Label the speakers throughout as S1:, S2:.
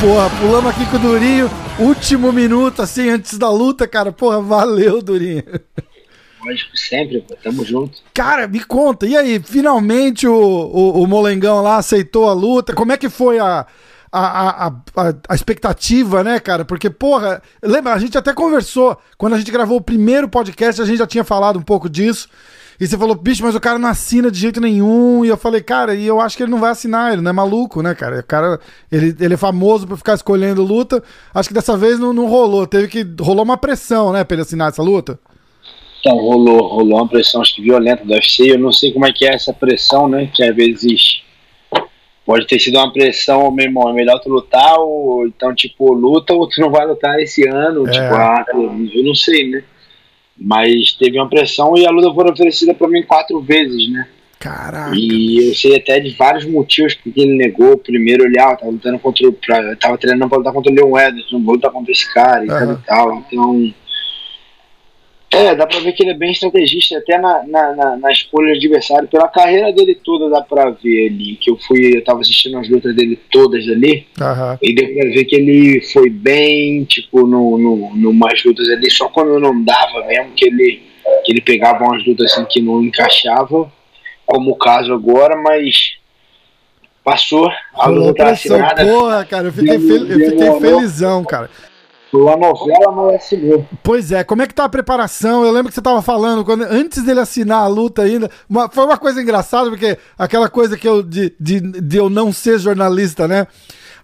S1: Porra, pulamos aqui com o Durinho, último minuto, assim, antes da luta, cara. Porra, valeu, Durinho.
S2: Lógico, sempre, pô, tamo junto.
S1: Cara, me conta, e aí, finalmente o, o, o Molengão lá aceitou a luta? Como é que foi a, a, a, a, a expectativa, né, cara? Porque, porra, lembra, a gente até conversou, quando a gente gravou o primeiro podcast, a gente já tinha falado um pouco disso. E você falou, bicho, mas o cara não assina de jeito nenhum. E eu falei, cara, e eu acho que ele não vai assinar, ele não é maluco, né, cara? O cara, ele, ele é famoso por ficar escolhendo luta. Acho que dessa vez não, não rolou. Teve que. Rolou uma pressão, né, pra ele assinar essa luta?
S2: Então, rolou, rolou uma pressão, acho que violenta do UFC. Eu não sei como é que é essa pressão, né? Que às vezes pode ter sido uma pressão, meu irmão, é melhor tu lutar, ou então, tipo, luta ou tu não vai lutar esse ano.
S1: É.
S2: Tipo, ah, eu não sei, né? Mas teve uma pressão e a luta foi oferecida pra mim quatro vezes, né?
S1: Caraca.
S2: E eu sei até de vários motivos porque ele negou. Primeiro, ele ah, tava lutando contra o. Pra, tava treinando pra lutar contra o Leon Ederson, não vou lutar contra esse cara e tal
S1: Aham.
S2: e tal. Então. É, dá pra ver que ele é bem estrategista, até na, na, na, na escolha de adversário. Pela carreira dele toda dá pra ver ali. Que eu fui, eu tava assistindo as lutas dele todas ali.
S1: Aham.
S2: E deu pra ver que ele foi bem, tipo, no, no, numas lutas ali, só quando não dava mesmo, que ele, que ele pegava umas lutas assim que não encaixava, como o caso agora, mas passou, a luta tá assinada,
S1: Porra, cara, eu fiquei, fel- eu fiquei felizão, cara.
S2: Foi a novela, mas assinou.
S1: Pois é, como é que tá a preparação? Eu lembro que você tava falando, quando, antes dele assinar a luta ainda, uma- foi uma coisa engraçada, porque aquela coisa que eu, de, de, de eu não ser jornalista, né?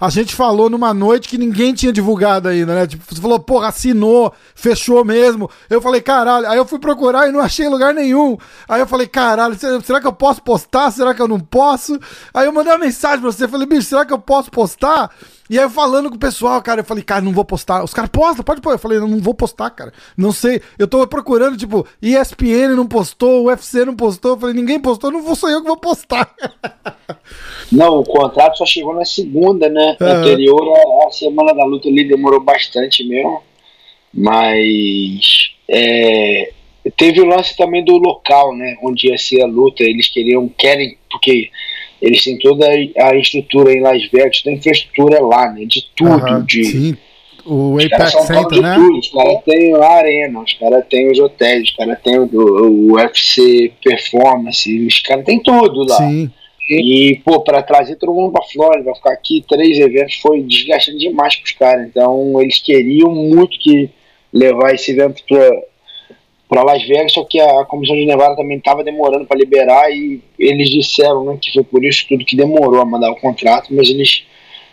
S1: A gente falou numa noite que ninguém tinha divulgado ainda, né? Tipo, você falou, porra, assinou, fechou mesmo. Eu falei, caralho. Aí eu fui procurar e não achei lugar nenhum. Aí eu falei, caralho, será que eu posso postar? Será que eu não posso? Aí eu mandei uma mensagem pra você, falei, bicho, será que eu posso postar? E aí eu falando com o pessoal, cara, eu falei, cara, não vou postar. Os caras postam, pode pôr. Eu falei, não, não vou postar, cara. Não sei. Eu tô procurando, tipo, ESPN não postou, UFC não postou. Eu falei, ninguém postou, não vou sou eu que vou postar.
S2: Não, o contrato só chegou na segunda, né?
S1: Aham.
S2: Anterior, a, a semana da luta ali demorou bastante mesmo. Mas é, teve o lance também do local, né? Onde ia ser a luta. Eles queriam, querem, porque eles têm toda a estrutura em Las Vegas, toda a infraestrutura lá, né? De tudo.
S1: Aham,
S2: de,
S1: Sim. O Apex Center, né?
S2: tudo. Os caras têm a arena, os caras têm os hotéis, os caras têm o, o UFC Performance, os caras têm tudo lá.
S1: Sim.
S2: E, pô, pra trazer todo mundo pra Flórida, vai ficar aqui três eventos, foi desgastante demais pros caras. Então, eles queriam muito que levar esse evento pra, pra Las Vegas, só que a Comissão de Nevada também tava demorando pra liberar e eles disseram, né, que foi por isso tudo que demorou a mandar o contrato, mas eles,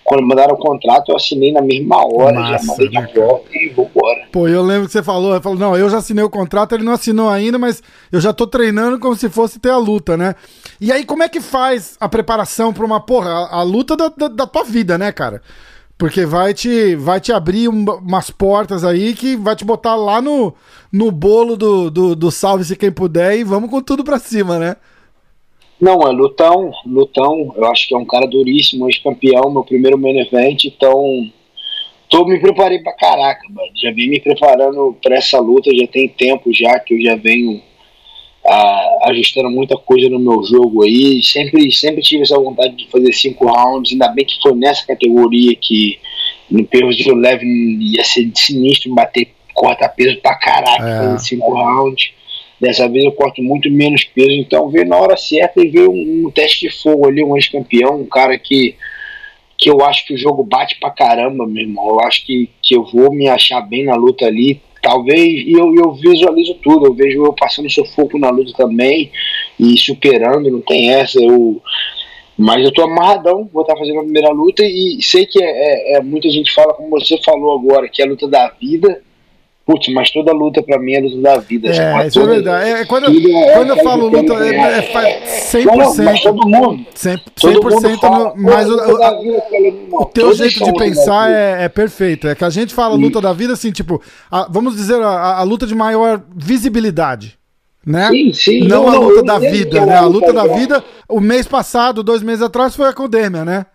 S2: quando mandaram o contrato, eu assinei na mesma hora, já
S1: Massa,
S2: mandei
S1: né,
S2: de volta e vambora.
S1: Pô, eu lembro que você falou, ele falou, não, eu já assinei o contrato, ele não assinou ainda, mas eu já tô treinando como se fosse ter a luta, né? E aí, como é que faz a preparação pra uma, porra, a, a luta da, da, da tua vida, né, cara? Porque vai te, vai te abrir um- umas portas aí que vai te botar lá no, no bolo do, do, do salve-se quem puder e vamos com tudo pra cima, né?
S2: Não, é lutão, lutão. Eu acho que é um cara duríssimo, ex-campeão, meu primeiro main event, então tô me preparei pra caraca, mano. Já vim me preparando pra essa luta, já tem tempo já que eu já venho ajustando muita coisa no meu jogo aí. Sempre, sempre tive essa vontade de fazer cinco rounds, ainda bem que foi nessa categoria que no peso de leve ia ser sinistro bater corta peso pra caraca,
S1: É.
S2: fazer cinco rounds. Dessa vez eu corto muito menos peso, então ver na hora certa e ver um, um teste de fogo ali, um ex-campeão, um cara que, que eu acho que o jogo bate pra caramba, meu irmão. Eu acho que, que eu vou me achar bem na luta ali. Talvez, e eu, eu visualizo tudo, eu vejo eu passando sufoco na luta também e superando, não tem essa. Eu, mas eu tô amarradão, vou estar fazendo a primeira luta e sei que é, é- é- muita gente fala, como você falou agora, que é a luta da vida. Putz, mas toda luta pra mim é luta da vida.
S1: É, isso é verdade. É, quando, é, quando eu falo luta, é, é, é 100%.
S2: todo mundo.
S1: 100%, 100% fala, no, mas o, o, o teu jeito de pensar é, é, perfeito. É que a gente fala luta da vida assim, tipo, a, vamos dizer, a, a, luta de maior visibilidade. Né?
S2: Sim, sim.
S1: Não, não a luta da vida, né? A luta da vida, o mês passado, dois meses atrás, foi a Condemia, né?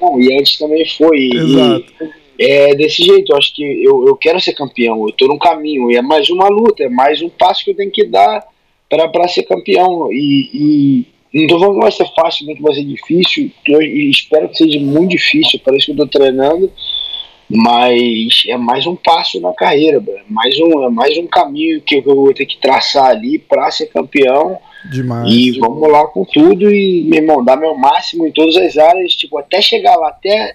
S2: Não, e antes também foi. Exato. E é desse jeito, eu acho que eu, eu quero ser campeão, eu tô no caminho, e é mais uma luta, é mais um passo que eu tenho que dar para ser campeão. E, e não tô falando que vai ser fácil, nem que vai ser difícil, eu espero que seja muito difícil, parece que eu tô treinando, mas é mais um passo na carreira, é mais um, é mais um caminho que eu vou ter que traçar ali para ser campeão.
S1: Demais.
S2: E vamos lá com tudo e, meu irmão, dar meu máximo em todas as áreas, tipo, até chegar lá, até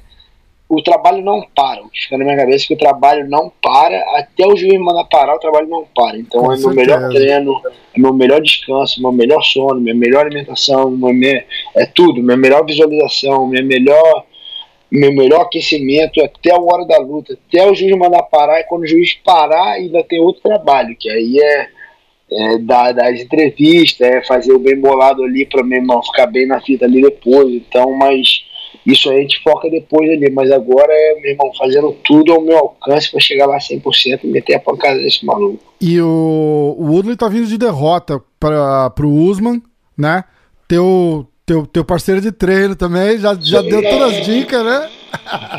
S2: o trabalho não para. O que fica na minha cabeça é que o trabalho não para, até o juiz mandar parar, o trabalho não para. Então Com é certeza. meu melhor treino, é meu melhor descanso, meu melhor sono, minha melhor alimentação, minha, é tudo, minha melhor visualização, minha melhor, meu melhor aquecimento até a hora da luta, até o juiz mandar parar, e quando o juiz parar, ainda tem outro trabalho, que aí é, é dar, dar as entrevistas, é fazer o bem bolado ali para meu irmão ficar bem na fita ali depois. Então, mas isso aí a gente foca depois ali, mas agora é, meu irmão, fazendo tudo ao meu alcance para chegar lá 100% e meter a pancada desse maluco.
S1: E o, o Woodley tá vindo de derrota para pro Usman, né? Teu, teu, teu parceiro de treino também, já, já deu todas as dicas, né?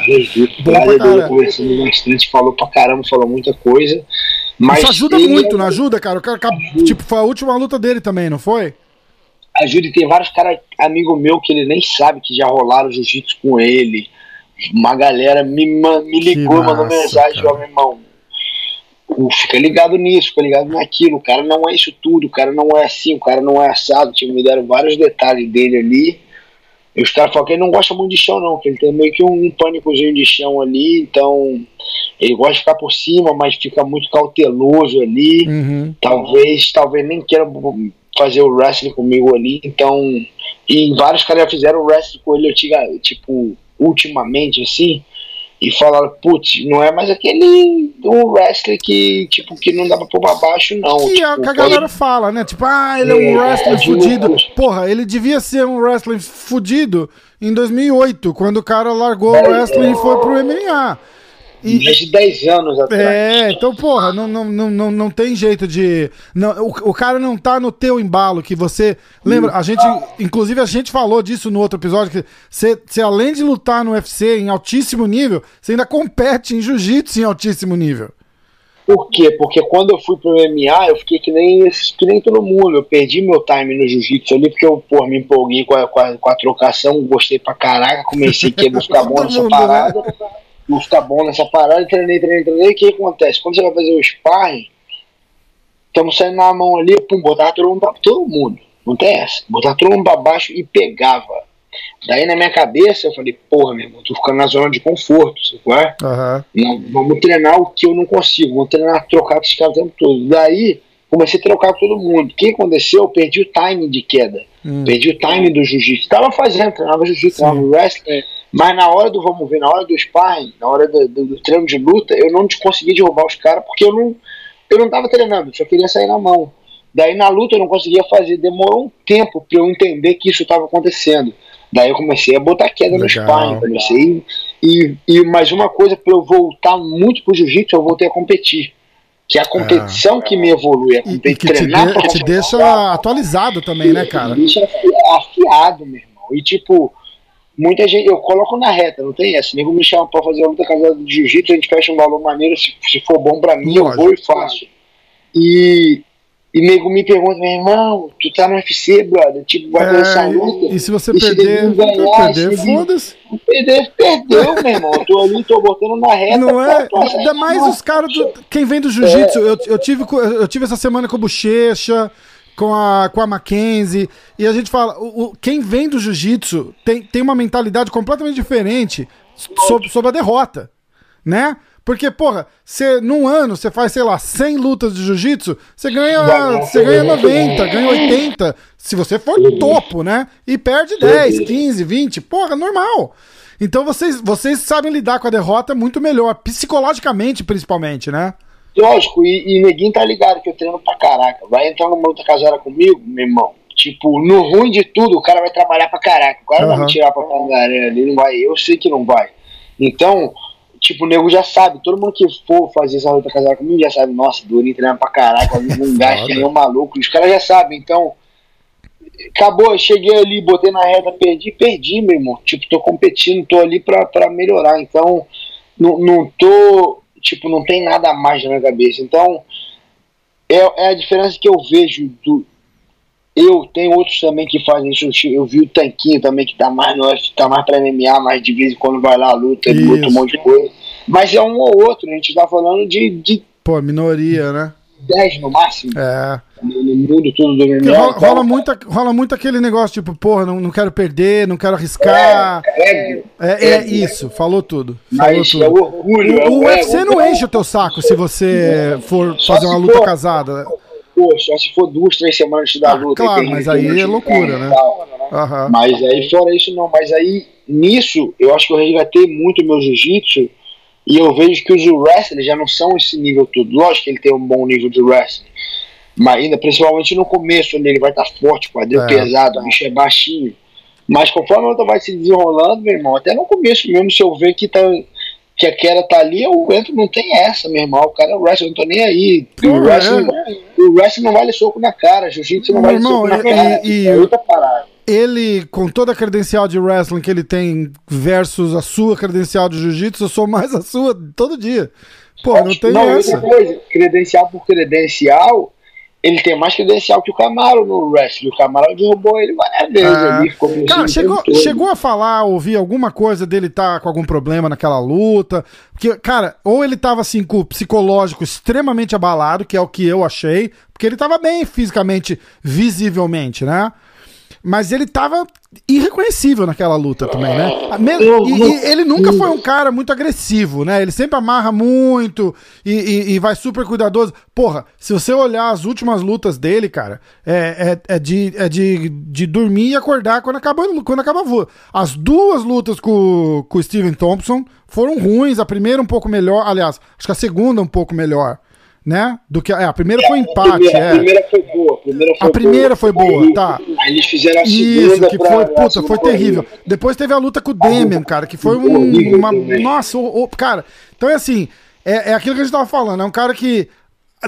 S2: Jesus, Bom cara. conversando bastante, falou pra caramba, falou muita coisa. Mas
S1: Isso ajuda muito, não ajuda, cara? O cara, tipo, foi a última luta dele também, não foi?
S2: Ajuda e tem vários caras, amigo meu, que ele nem sabe que já rolaram jiu-jitsu com ele. Uma galera me, me ligou, massa, mandou mensagem, ó, meu irmão. Fica ligado nisso, fica ligado naquilo. O cara não é isso tudo, o cara não é assim, o cara não é assado. Tipo, me deram vários detalhes dele ali. E os caras falam que ele não gosta muito de chão, não, que ele tem meio que um, um pânicozinho de chão ali, então ele gosta de ficar por cima, mas fica muito cauteloso ali. Uhum. Talvez, talvez nem queira fazer o wrestling comigo ali, então. E vários caras já fizeram o wrestling com ele, eu tipo, ultimamente, assim, e falaram, putz, não é mais aquele do wrestling que, tipo, que não dá pra pôr pra baixo, não.
S1: Que,
S2: tipo,
S1: a, que a galera fala, né? Tipo, ah, ele é um é, wrestling é, fudido. Porra, ele devia ser um wrestling fudido em 2008, quando o cara largou é, o wrestling e foi pro MMA.
S2: E, mais de 10 anos atrás.
S1: É, então, porra, não, não, não, não, tem jeito de. Não, o, o cara não tá no teu embalo, que você. Lembra, a gente. Inclusive, a gente falou disso no outro episódio, que você, você além de lutar no UFC em altíssimo nível, você ainda compete em jiu-jitsu em altíssimo nível.
S2: Por quê? Porque quando eu fui pro MMA, eu fiquei que nem, que nem todo mundo. Eu perdi meu time no jiu-jitsu ali, porque eu pô, me empolguei com a, com, a, com a trocação, gostei pra caraca, comecei a querer ficar bom nessa parada. Não ficar bom nessa parada, treinei, treinei, treinei. O que acontece? Quando você vai fazer o sparring, estamos saindo na mão ali, pum, botar todo mundo pra todo mundo. Não tem essa. Botar todo mundo pra baixo e pegava. Daí na minha cabeça eu falei, porra, meu irmão, tô ficando na zona de conforto, sabe Uhum. Não, vamos treinar o que eu não consigo, vamos treinar trocar com esses caras o tempo todo. Daí comecei a trocar com todo mundo. O que aconteceu? Eu perdi o time de queda. Hum. Perdi o time do jiu-jitsu. Tava fazendo, treinava jiu-jitsu, treinava wrestling. Mas na hora do vamos ver, na hora do sparring, na hora do, do, do treino de luta, eu não consegui derrubar os caras porque eu não, eu não tava treinando, só queria sair na mão. Daí na luta eu não conseguia fazer, demorou um tempo para eu entender que isso estava acontecendo. Daí eu comecei a botar queda Legal. no sparring, comecei e, e mais uma coisa para eu voltar muito pro jiu-jitsu, eu voltei a competir. Que é a competição é. que me evolui, é
S1: e, e que te, de, te deixa atualizado também, né, cara?
S2: Me deixa afiado, meu irmão. E tipo, muita gente, eu coloco na reta, não tem essa. Nego me chama pra fazer uma luta casada de jiu-jitsu, a gente fecha um valor maneiro, se, se for bom pra mim, Lógico. eu vou e faço. E, e nego me pergunta, meu irmão, tu tá no UFC, brother, tipo, vai
S1: é, essa luta. E se você e perder, se ganhar, perder, foda-se.
S2: Perder, perdeu, meu irmão. Eu tô ali, tô botando na reta.
S1: Não é? Ainda mais os caras. Quem vem do jiu-jitsu, é. eu, eu, tive, eu tive essa semana com o Bochecha com a, com a Mackenzie. E a gente fala, o, o quem vem do jiu-jitsu tem, tem uma mentalidade completamente diferente sobre, sobre a derrota, né? Porque, porra, você, num ano você faz, sei lá, 100 lutas de jiu-jitsu, você ganha, você ganha 90, ganha 80, se você for topo, né? E perde 10, 15, 20, porra, normal. Então vocês, vocês sabem lidar com a derrota muito melhor, psicologicamente principalmente, né?
S2: Lógico, e, e neguinho tá ligado que eu treino pra caraca. Vai entrar numa luta casada comigo, meu irmão. Tipo, no ruim de tudo, o cara vai trabalhar pra caraca. O cara uhum. vai me tirar pra Pangaré ali, não vai. Eu sei que não vai. Então, tipo, o nego já sabe. Todo mundo que for fazer essa luta casada comigo já sabe. Nossa, Durinho treina pra caraca, não gasta nem um maluco. Os caras já sabem. Então, acabou, cheguei ali, botei na reta, perdi, perdi, meu irmão. Tipo, tô competindo, tô ali pra, pra melhorar. Então, não, não tô, tipo, não tem nada a mais na minha cabeça. Então, é, é a diferença que eu vejo do. Eu tenho outros também que fazem isso. Eu vi o Tanquinho também que tá mais no tá mais pra MMA, mas de vez em quando vai lá, luta, luta um monte de coisa. Mas é um ou outro, a gente tá falando de. de
S1: Pô, minoria, né?
S2: 10 no máximo.
S1: É.
S2: Mundo todo do.
S1: Rola, rola, muito, rola muito aquele negócio, tipo, porra, não, não quero perder, não quero arriscar. É, é, é, é isso, falou tudo. Falou
S2: Mas
S1: tudo.
S2: é o orgulho.
S1: O, o
S2: é,
S1: UFC não enche o teu saco se você for fazer uma luta for, casada.
S2: Pô, só se for duas, três semanas da
S1: ah,
S2: luta.
S1: Claro, mas aí é loucura, né?
S2: Mas aí, fora isso, não. Mas aí, nisso, eu acho que eu resgatei muito meu jiu-jitsu e eu vejo que os wrestlers já não são esse nível todo. Lógico que ele tem um bom nível de wrestling. Mas ainda, principalmente no começo, ele vai estar tá forte, quadril é, pesado, o bicho é baixinho. Mas conforme a luta vai se desenrolando, meu irmão, até no começo mesmo, se eu ver que, tá, que a queda tá ali, eu entro, não tem essa, meu irmão. O cara é wrestling, eu não tô nem aí. Pô, o, wrestling, é. o wrestling não vale soco na cara, jiu-jitsu não vale soco na cara. E, é outra parada
S1: ele, com toda a credencial de wrestling que ele tem versus a sua credencial de jiu-jitsu, eu sou mais a sua todo dia. Pô, não tem não, essa.
S2: Coisa, credencial por credencial, ele tem mais credencial que o Camaro no wrestling. O Camaro derrubou ele várias vezes ah. ali. Ficou
S1: Cara, chegou, chegou a falar, ouvir alguma coisa dele estar tá com algum problema naquela luta? Porque, cara, ou ele tava assim com o psicológico extremamente abalado, que é o que eu achei, porque ele tava bem fisicamente, visivelmente, né? Mas ele tava irreconhecível naquela luta também, né? E, e, ele nunca foi um cara muito agressivo, né? Ele sempre amarra muito e, e, e, vai super cuidadoso. Porra, se você olhar as últimas lutas dele, cara, é, é, é, de, é de, de dormir e acordar quando acaba, quando acaba a luta. As duas lutas com, com o Steven Thompson foram ruins. A primeira um pouco melhor, aliás, acho que a segunda um pouco melhor né? Do que é, a primeira foi empate, a primeira,
S2: é. A primeira foi boa, a primeira foi
S1: a primeira boa, foi boa, tá.
S2: Aí eles fizeram a
S1: Isso, que foi, puta, foi terrível. Depois teve a luta com o Demian, cara, que foi um, uma nossa, o, o, cara. Então é assim, é, é aquilo que a gente tava falando, é um cara que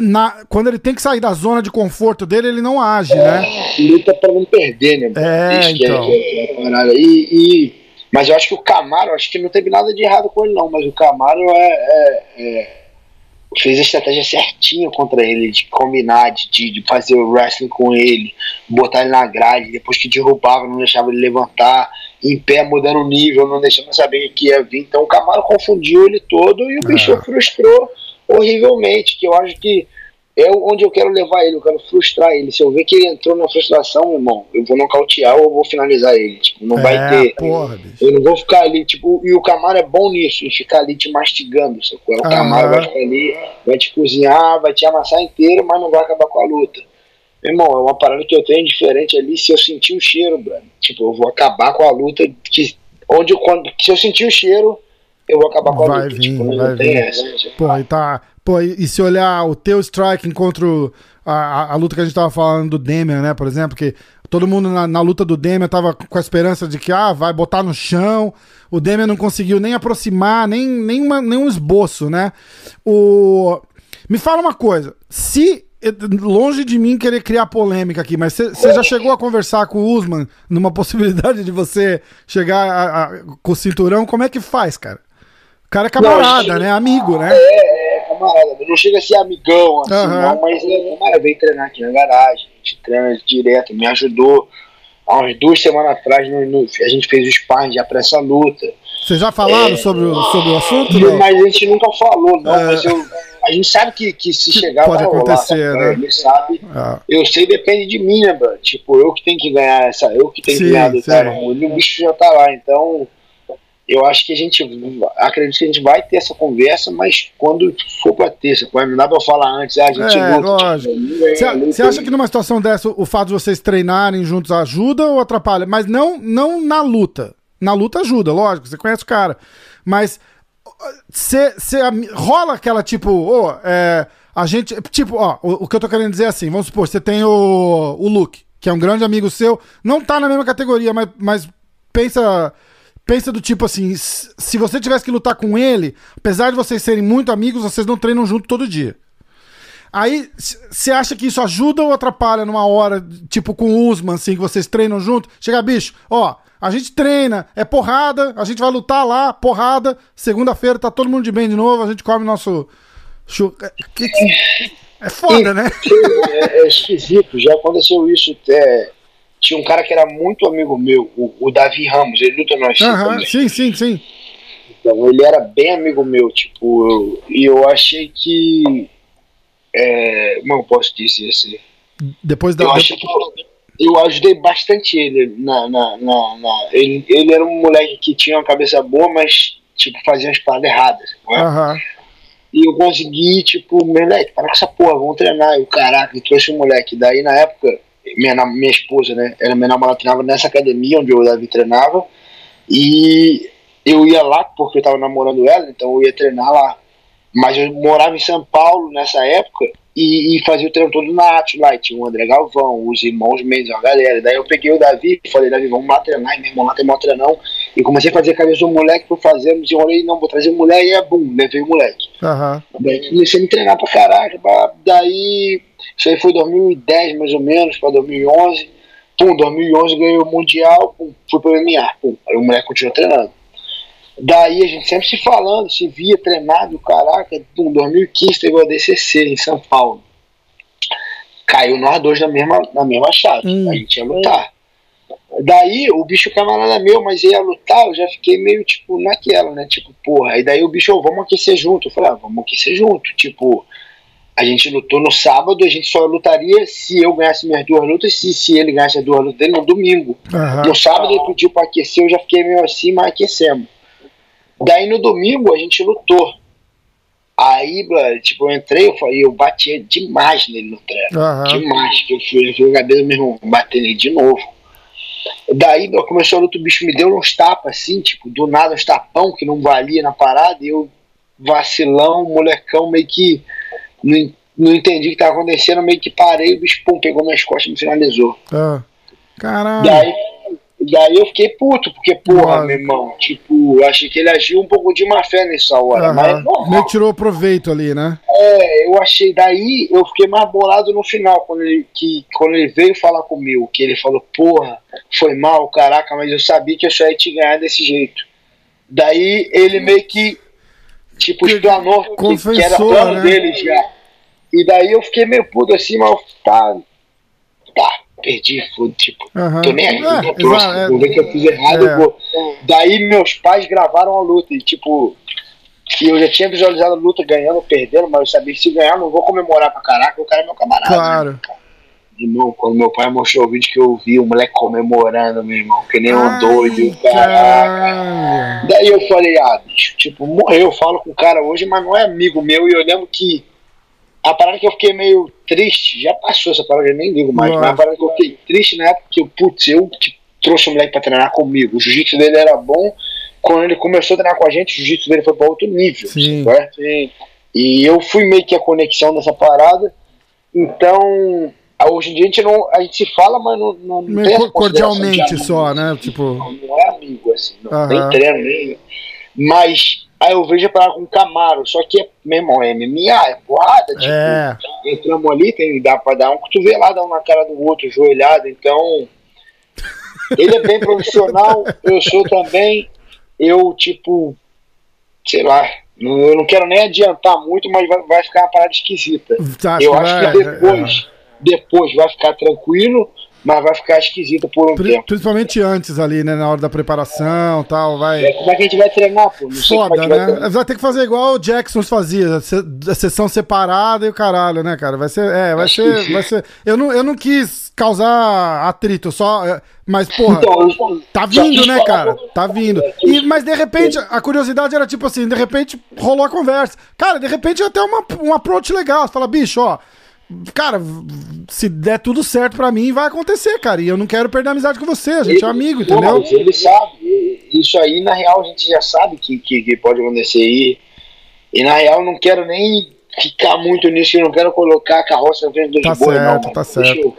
S1: na, quando ele tem que sair da zona de conforto dele, ele não age, é, né?
S2: Luta pra não perder, né?
S1: É, então.
S2: É, é, e, e, mas eu acho que o Camaro, acho que não teve nada de errado com ele, não. Mas o Camaro é, é fez a estratégia certinha contra ele, de combinar, de, de fazer o wrestling com ele, botar ele na grade, depois que derrubava, não deixava ele levantar, em pé, mudando o nível, não deixando saber que ia vir. Então o Camaro confundiu ele todo e o bicho é. frustrou horrivelmente, que eu acho que é onde eu quero levar ele, eu quero frustrar ele. Se eu ver que ele entrou na frustração, irmão, eu vou nocautear ou eu vou finalizar ele. Tipo, não é, vai ter.
S1: Porra,
S2: eu não vou ficar ali, tipo, e o Camaro é bom nisso, em ficar ali te mastigando. Sacou? O ah, Camaro vai ficar ali, vai te cozinhar, vai te amassar inteiro, mas não vai acabar com a luta. Meu irmão, é uma parada que eu tenho diferente ali. Se eu sentir o cheiro, brother, tipo, eu vou acabar com a luta. Que, onde, quando, se eu sentir o cheiro, eu vou acabar com a
S1: vai
S2: luta.
S1: Vir, tipo, não tem vir. essa. Tipo, Pô, e tá Pô, e, se olhar o teu striking contra a, a, a, luta que a gente tava falando do Demian, né, por exemplo, que todo mundo na, na, luta do Demian tava com a esperança de que, ah, vai botar no chão, o Demian não conseguiu nem aproximar, nem, nem, uma, nem um esboço, né? O... Me fala uma coisa, se longe de mim querer criar polêmica aqui, mas você já chegou a conversar com o Usman numa possibilidade de você chegar a, a, com o cinturão? Como é que faz, cara? O cara é camarada, não, né? Amigo, né?
S2: É, camarada. Não chega a ser amigão, assim, uhum. não, mas é camarada. Veio treinar aqui na garagem, a gente treina direto, me ajudou. Há umas duas semanas atrás, no, no, a gente fez o sparring já pra essa luta.
S1: Vocês já falaram é, sobre, o, sobre o assunto?
S2: Não? Mas a gente nunca falou, não. É... Mas eu, a gente sabe que, que se chegar
S1: Pode acontecer, rolar, né?
S2: Ele sabe. É. Eu sei, depende de mim, né, bro? Tipo, eu que tenho que ganhar essa. Eu que tenho sim, que ganhar do cara. O bicho já tá lá, então eu acho que a gente acredito que a gente vai ter essa conversa, mas quando for para ter, não dá para falar antes, ah, a gente
S1: é, luta. Você acha que numa situação dessa o fato de vocês treinarem juntos ajuda ou atrapalha? Mas não, não na luta. Na luta ajuda, lógico, você conhece o cara. Mas cê, cê, rola aquela tipo, ô, é, a gente. Tipo, ó, o, o, que eu tô querendo dizer é assim, vamos supor, você tem o, o Luke, que é um grande amigo seu, não tá na mesma categoria, mas, mas pensa. Pensa do tipo assim, se você tivesse que lutar com ele, apesar de vocês serem muito amigos, vocês não treinam junto todo dia. Aí, você acha que isso ajuda ou atrapalha numa hora, tipo com o Usman, assim, que vocês treinam junto? Chega, bicho, ó, a gente treina, é porrada, a gente vai lutar lá, porrada. Segunda-feira tá todo mundo de bem de novo, a gente come nosso. É foda, né?
S2: É, é, esquisito, já aconteceu isso. É, tinha um cara que era muito amigo meu, o, o Davi Ramos, ele luta no UFC
S1: uhum, Sim, sim, sim.
S2: Então, ele era bem amigo meu, tipo, eu, e eu achei que. É, como eu posso dizer assim?
S1: Depois da.
S2: Eu achei que eu ajudei bastante ele na, na, na, na, ele, ele era um moleque que tinha uma cabeça boa, mas tipo fazia as paradas erradas.
S1: Uhum.
S2: E eu consegui, tipo, moleque, para com essa porra, vamos treinar. E o caraca, trouxe o moleque. Daí na época, minha, minha esposa, né? Ela, minha namorada treinava nessa academia onde o Davi treinava. E eu ia lá porque eu tava namorando ela, então eu ia treinar lá. Mas eu morava em São Paulo nessa época e, e fazia o treino todo na lá. tinha o André Galvão, os irmãos Mendes, a galera. Daí eu peguei o Davi e falei, Davi, vamos lá treinar. E meu irmão lá tem maior treinão. E comecei a fazer a cabeça do moleque por fazer, me desenrolei, não, vou trazer moleque e é bum, levei o moleque.
S1: Uhum.
S2: Daí comecei a me treinar pra caraca. Pra, daí, isso aí foi 2010 mais ou menos, pra 2011. Pum, 2011 ganhei o Mundial, pum, fui pro MMA. Pum, aí o moleque continuou treinando. Daí a gente sempre se falando, se via treinado, caraca, em 2015 teve o ADCC em São Paulo. Caiu nós dois na mesma, na mesma chave, hum. a gente ia lutar. Daí o bicho camarada meu, mas ia lutar, eu já fiquei meio tipo naquela, né? Tipo, porra, aí daí o bicho, oh, vamos aquecer junto. Eu falei, ah, vamos aquecer junto. Tipo, a gente lutou no sábado, a gente só lutaria se eu ganhasse minhas duas lutas, se, se ele ganhasse as duas lutas dele no domingo.
S1: Uhum.
S2: No sábado ele pediu pra aquecer, eu já fiquei meio assim, mas aquecemos. Daí no domingo a gente lutou. Aí, tipo, eu entrei, eu falei, eu batia demais nele no treino.
S1: Uhum.
S2: Demais. Que eu fui, eu fui o cabeça mesmo bater nele de novo. Daí começou a luta, o bicho me deu uns tapas assim, tipo, do nada uns tapão que não valia na parada, e eu, vacilão, molecão, meio que não, não entendi o que tava acontecendo, meio que parei, o bicho pum, pegou minhas costas e me finalizou.
S1: Ah, caralho.
S2: Daí Daí eu fiquei puto, porque, porra, meu irmão, tipo, eu achei que ele agiu um pouco de má fé nessa hora, uhum. mas normal.
S1: Meio tirou proveito ali, né?
S2: É, eu achei, daí eu fiquei mais bolado no final, quando ele, que, quando ele veio falar comigo, que ele falou, porra, foi mal, caraca, mas eu sabia que eu só ia te ganhar desse jeito. Daí ele meio que, tipo, explanou que, que, era plano né? dele já. E daí eu fiquei meio puto assim, mas tá, tá, perdi, foi, tipo, uhum. tô nem aí, é, próximo, é, vou ver que eu fiz errado, é. vou. Daí meus pais gravaram a luta e tipo, que eu já tinha visualizado a luta ganhando, perdendo, mas eu sabia que se ganhar não vou comemorar pra caraca, o cara é meu camarada.
S1: Né, claro. Né,
S2: Irmão, quando meu pai mostrou o vídeo que eu vi, o moleque comemorando, meu irmão, que nem um doido, caraca. Daí eu falei, ah, bicho, tipo, morreu, eu falo com o cara hoje, mas não é amigo meu, e eu lembro que a parada que eu fiquei meio triste, já passou essa parada, eu nem ligo mais, Nossa. mas a parada que eu fiquei triste na época que eu, putz, eu que trouxe o moleque pra treinar comigo. O jiu-jitsu dele era bom, quando ele começou a treinar com a gente, o jiu-jitsu dele foi pra outro nível.
S1: Sim.
S2: Sim. E eu fui meio que a conexão dessa parada. Então, hoje em dia a gente, não, a gente se fala, mas não, não,
S1: tem cordialmente só, né? Tipo...
S2: Não, não é amigo, assim, não, nem treino, nem. Mas Aí eu vejo para com Camaro, só que, meu irmão, é MMA, é porrada, tipo,
S1: é.
S2: entramos ali, tem, dá pra dar um cotovelada um na cara do outro, joelhado, então. Ele é bem profissional, eu sou também, eu, tipo, sei lá, eu não quero nem adiantar muito, mas vai, vai ficar uma parada esquisita.
S1: Tá,
S2: eu acho que depois, é. depois vai ficar tranquilo, mas vai ficar esquisito por um Pri tempo.
S1: Principalmente antes ali, né? Na hora da preparação e tal, vai...
S2: É, como é que a gente vai treinar, pô? Não
S1: Foda, né? Vai, vai, ter que fazer igual o Jackson fazia, a sessão separada e o caralho, né, cara? Vai ser, é, vai ser, vai ser... Eu não, eu não quis causar atrito, só... É, mas, porra, então, tá vindo, né, cara? Tá vindo. E, mas, de repente, a curiosidade era tipo assim, de repente rolou a conversa. Cara, de repente até uma, um approach legal. Você fala, bicho, ó Cara, se der tudo certo para mim, vai acontecer, cara. E eu não quero perder a amizade com você, a gente é amigo, entendeu?
S2: Ele sabe, isso aí, na real, a gente já sabe que, que, que pode acontecer. E, e na real, não quero nem ficar muito nisso, eu não quero colocar a carroça na frente dos
S1: Tá
S2: bois, não.
S1: certo,
S2: mano.
S1: tá
S2: Deixa
S1: certo.
S2: eu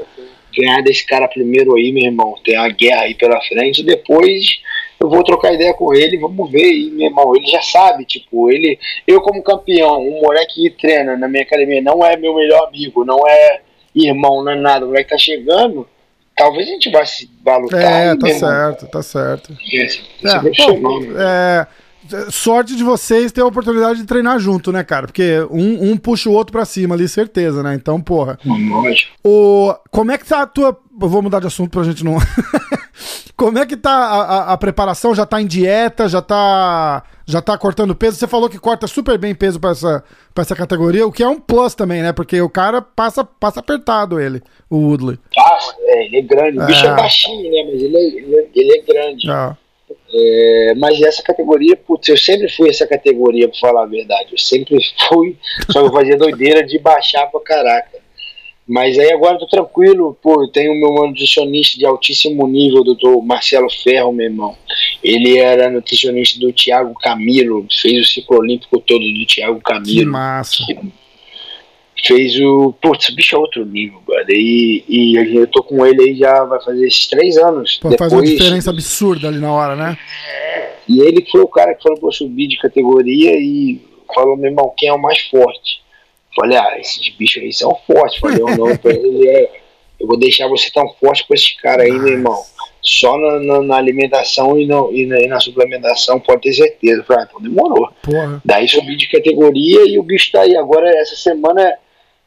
S2: ganhar desse cara primeiro aí, meu irmão. Tem a guerra aí pela frente, depois eu vou trocar ideia com ele, vamos ver aí, meu irmão. Ele já sabe, tipo, ele. Eu, como campeão, um moleque que treina na minha academia, não é meu melhor amigo, não é irmão, não é nada. O moleque tá chegando, talvez a gente vá se vá lutar.
S1: É, tá certo, tá certo.
S2: Isso,
S1: É,
S2: é
S1: é, sorte de vocês ter a oportunidade de treinar junto, né, cara? Porque um, um puxa o outro pra cima ali, certeza, né? Então, porra.
S2: Lógico.
S1: O, como é que tá a tua. eu Vou mudar de assunto pra gente não. como é que tá a, a- a preparação? Já tá em dieta? Já tá. Já tá cortando peso? Você falou que corta super bem peso pra essa, pra essa categoria, o que é um plus também, né? Porque o cara passa, passa apertado ele, o Woodley.
S2: Passa, é, ele é grande. O bicho
S1: É.
S2: é baixinho, né? Mas ele é, ele é, ele é grande.
S1: Ah,
S2: É, mas essa categoria, putz, eu sempre fui essa categoria, pra falar a verdade. Eu sempre fui, só que eu fazia doideira de baixar pra caraca. Mas aí agora eu tô tranquilo, pô, eu tenho o meu nutricionista de altíssimo nível, o doutor Marcelo Ferro, meu irmão. Ele era nutricionista do Thiago Camilo, fez o ciclo olímpico todo do Thiago
S1: que
S2: Camilo.
S1: massa.
S2: Fez o. Putz, o bicho é outro nível, brother. E, e eu tô com ele aí já vai fazer esses três anos.
S1: Pô, faz uma diferença absurda ali na hora, né?
S2: E ele foi o cara que falou pra eu subir de categoria e falou, meu irmão, quem é o mais forte? Falei, ah, esses bichos aí são fortes. Falei, o nome pra ele é. Eu vou deixar você tão forte com esses caras aí, meu irmão. Só na, na- na alimentação e, no- e na, e na suplementação, pode ter certeza. Falei, ah, então demorou.
S1: Porra.
S2: Daí subi de categoria e o bicho tá aí. Agora, essa semana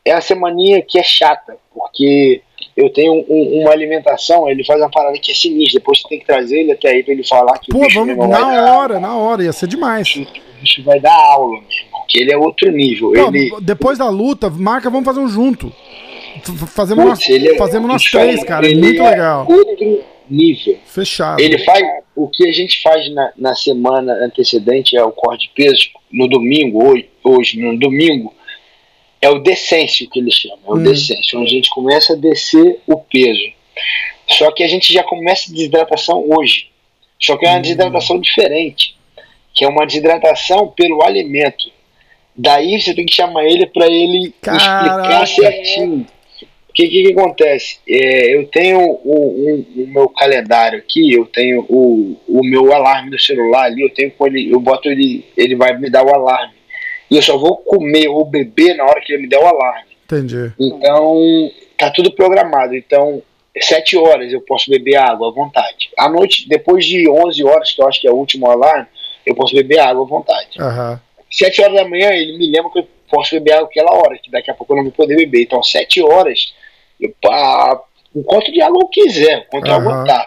S2: é a semaninha que é chata, porque eu tenho um- uma alimentação, ele faz uma parada que é sinistra. Depois você tem que trazer ele até aí pra ele falar que o
S1: Pô,
S2: bicho
S1: vamos na hora, na hora, ia ser demais.
S2: o bicho vai dar aula, meu irmão, que ele é outro nível.
S1: Pô,
S2: ele,
S1: depois da luta, marca, vamos fazer um junto. Fazemos nós,
S2: putz, é-
S1: fazemos nós três, cara.
S2: ele
S1: Muito
S2: é
S1: legal.
S2: Outro nível.
S1: Fechado.
S2: Ele faz o que a gente faz na, na semana antecedente é o corte de peso no domingo, hoje, hoje no domingo, é o decêncio que ele chama, é o
S1: Hum.
S2: decêncio, onde a gente começa a descer o peso. Só que a gente já começa a desidratação hoje. Só que é uma
S1: Hum.
S2: desidratação diferente, que é uma desidratação pelo alimento. Daí você tem que chamar ele para ele
S1: Caraca.
S2: explicar certinho. O que, que, que acontece? É, eu tenho o, o- o meu calendário aqui, eu tenho o, o meu alarme do celular ali, eu tenho com ele, eu boto ele, ele vai me dar o alarme. E eu só vou comer ou beber na hora que ele me der o alarme.
S1: Entendi.
S2: Então, tá tudo programado. Então, sete horas eu posso beber água à vontade. À noite, depois de 11 horas, que eu acho que é o último alarme, eu posso beber água à vontade.
S1: Aham.
S2: Sete horas da manhã, ele me lembra que eu posso beber água aquela hora, que daqui a pouco eu não vou poder beber. Então, sete horas, eu, pá, o quanto de água eu quiser, o quanto eu
S1: Aham.
S2: aguentar.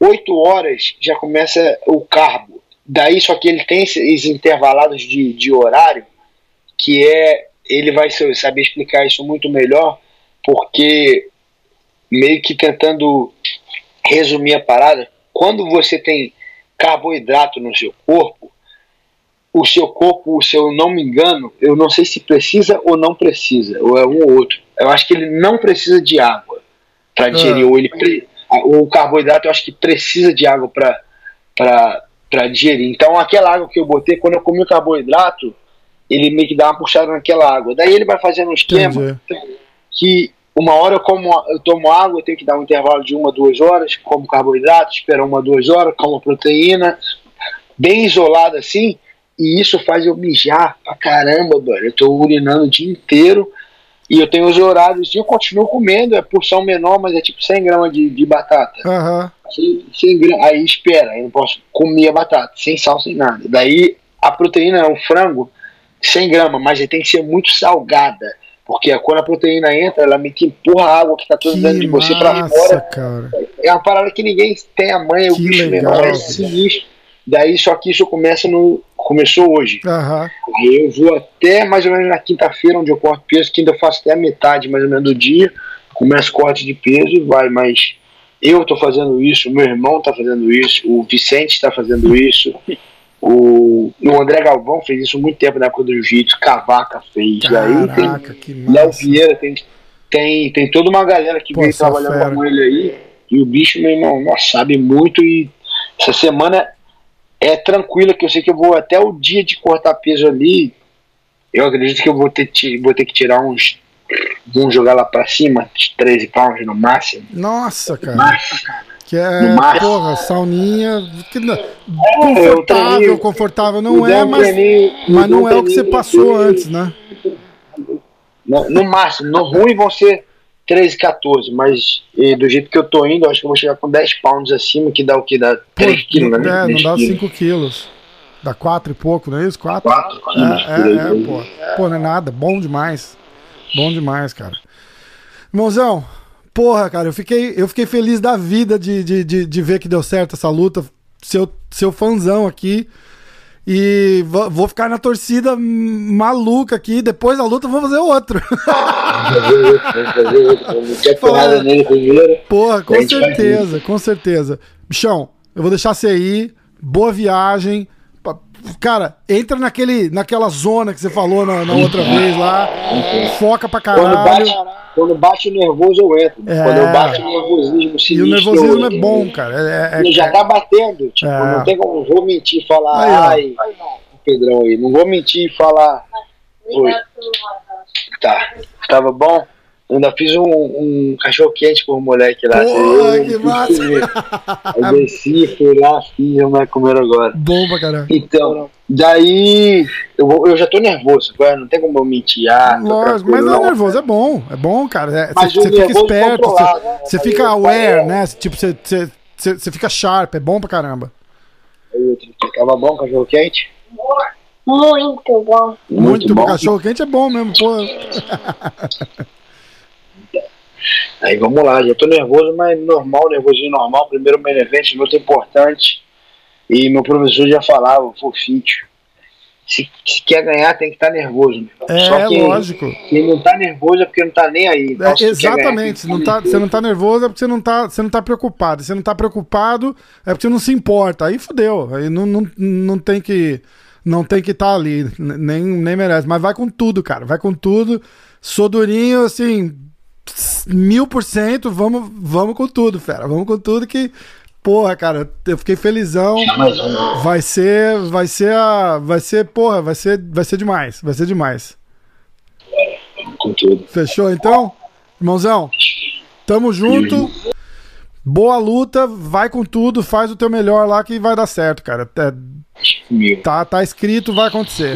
S2: Oito horas já começa o carbo. Daí, só que ele tem esses intervalados de, de horário, que é. Ele vai sa- saber explicar isso muito melhor, porque meio que tentando resumir a parada, quando você tem carboidrato no seu corpo, o seu corpo, se eu não me engano, eu não sei se precisa ou não precisa, ou é um ou outro. Eu acho que ele não precisa de água para digerir,
S1: Ah.
S2: ou ele o carboidrato eu acho que precisa de água para digerir. Então aquela água que eu botei, quando eu comi o carboidrato, ele meio que dá uma puxada naquela água. Daí ele vai fazendo um esquema
S1: Entendi.
S2: que uma hora eu, como, eu tomo água, eu tenho que dar um intervalo de uma, duas horas, como carboidrato, espero uma, duas horas, como proteína, bem isolado assim, e isso faz eu mijar pra caramba, mano. Eu tô urinando o dia inteiro e eu tenho os horários e eu continuo comendo, é porção menor, mas é tipo 100 gramas de, de batata.
S1: Aham.
S2: 100, 100 gramas, aí espera, aí não posso comer a batata, sem sal, sem nada. Daí a proteína é um frango 100 gramas, mas ele tem que ser muito salgada. Porque quando a proteína entra, ela meio que empurra a água que tá toda dentro de você pra
S1: massa,
S2: fora.
S1: cara.
S2: É uma parada que ninguém tem a manha, o bicho
S1: legal,
S2: menor é sinistro. Daí só que isso começa no. Começou hoje.
S1: Aham.
S2: Aí eu vou até mais ou menos na quinta-feira, onde eu corto peso, que ainda eu faço até a metade mais ou menos do dia. Começo corte de peso e vai, mas eu tô fazendo isso, meu irmão tá fazendo isso, o Vicente tá fazendo isso, o, o André Galvão fez isso há muito tempo na época do Jiu-Jitsu, Cavaca fez. Tem
S1: Caraca, que
S2: Léo
S1: massa.
S2: Vieira, tem, tem, tem toda uma galera que
S1: Pô, só
S2: trabalhando
S1: fera.
S2: com ele aí. E o bicho, meu irmão, nossa, sabe muito e essa semana é tranquila, que eu sei que eu vou até o dia de cortar peso ali. Eu acredito que eu vou ter, vou ter que tirar uns. Vamos jogar lá pra cima, 13 pounds no máximo.
S1: Nossa, cara.
S2: Nossa, cara.
S1: Que é, porra, sauninha. Que, é, confortável, confortável não é, mas, mas não é o que você passou antes, né?
S2: No, no máximo, no ruim vão ser 13, 14, mas do jeito que eu tô indo, acho que eu vou chegar com 10 pounds acima, que dá o que? Dá 3 quilos,
S1: né? É, não dá 5 quilos. Dá 4 e pouco, não é isso? 4?
S2: 4
S1: quilos. É, é, é, pô. Pô, não é nada. Bom demais. Bom demais, cara. Irmãozão, porra, cara, eu fiquei, eu fiquei feliz da vida de, de, de, de ver que deu certo essa luta. Seu, seu fãzão aqui. E vou ficar na torcida maluca aqui. Depois da luta, vou fazer outro.
S2: porrada nele primeiro.
S1: Porra, com certeza, com certeza. Bichão, eu vou deixar você aí. Boa viagem. Cara, entra naquele, naquela zona que você falou na, na outra vez lá. Foca pra caralho.
S2: Quando bate, quando bate o nervoso, eu entro. É... Quando eu bato o nervosismo sinistro,
S1: E o nervosismo é bom, cara. É,
S2: é, Ele já tá batendo. Tipo, é. não tem como. Vou mentir e falar. Aí, ai, Pedrão aí. Não vou mentir e falar. Oi. Tá. Tava bom? Ainda fiz um, um cachorro quente com o moleque lá.
S1: Porra, que massa!
S2: Eu desci, fui lá, fiz, eu vai comer agora.
S1: Bom pra caralho.
S2: Então, daí eu, eu já tô nervoso, não tem como eu mentir. Ah,
S1: Lógico, mas não é nervoso, é bom, é bom, cara. É, você fica esperto, você né? fica aware, né? Tipo, você, você, você fica sharp, é bom pra caramba.
S2: Tava bom cachorro quente?
S3: Muito bom.
S1: Muito, Muito bom. Cachorro quente é bom mesmo, pô.
S2: Aí vamos lá, já tô nervoso, mas normal, nervosinho normal. Primeiro main event, muito importante. E meu professor já falava, fofinho. Se, se quer ganhar, tem que estar tá nervoso.
S1: É, Só que
S2: lógico. Quem não tá nervoso é porque não tá nem aí.
S1: Então, é, exatamente. Ganhar, não tá, você não tá nervoso é porque você não tá, você não tá preocupado. Você não tá preocupado é porque você não se importa. Aí fodeu. Aí não, não, não tem que não tem que estar tá ali. Nem, nem merece. Mas vai com tudo, cara. Vai com tudo. Sou durinho, assim, mil por cento, vamos, vamos com tudo, fera. Vamos com tudo que. Porra, cara, eu fiquei felizão. Vai ser, vai ser a, vai ser, porra, vai ser, vai ser demais, vai ser demais.
S2: Com tudo.
S1: Fechou então? Irmãozão, tamo junto. Boa luta, vai com tudo, faz o teu melhor lá que vai dar certo, cara. É, tá, tá escrito, vai acontecer.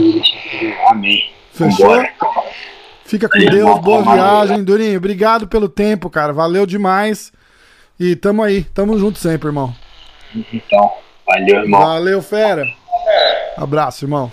S2: Amém.
S1: Fechou? Vambora. Fica com Deus, boa viagem. Durinho, obrigado pelo tempo, cara. Valeu demais. E tamo aí, tamo junto sempre, irmão.
S2: Então, valeu, irmão.
S1: Valeu, fera. Abraço, irmão.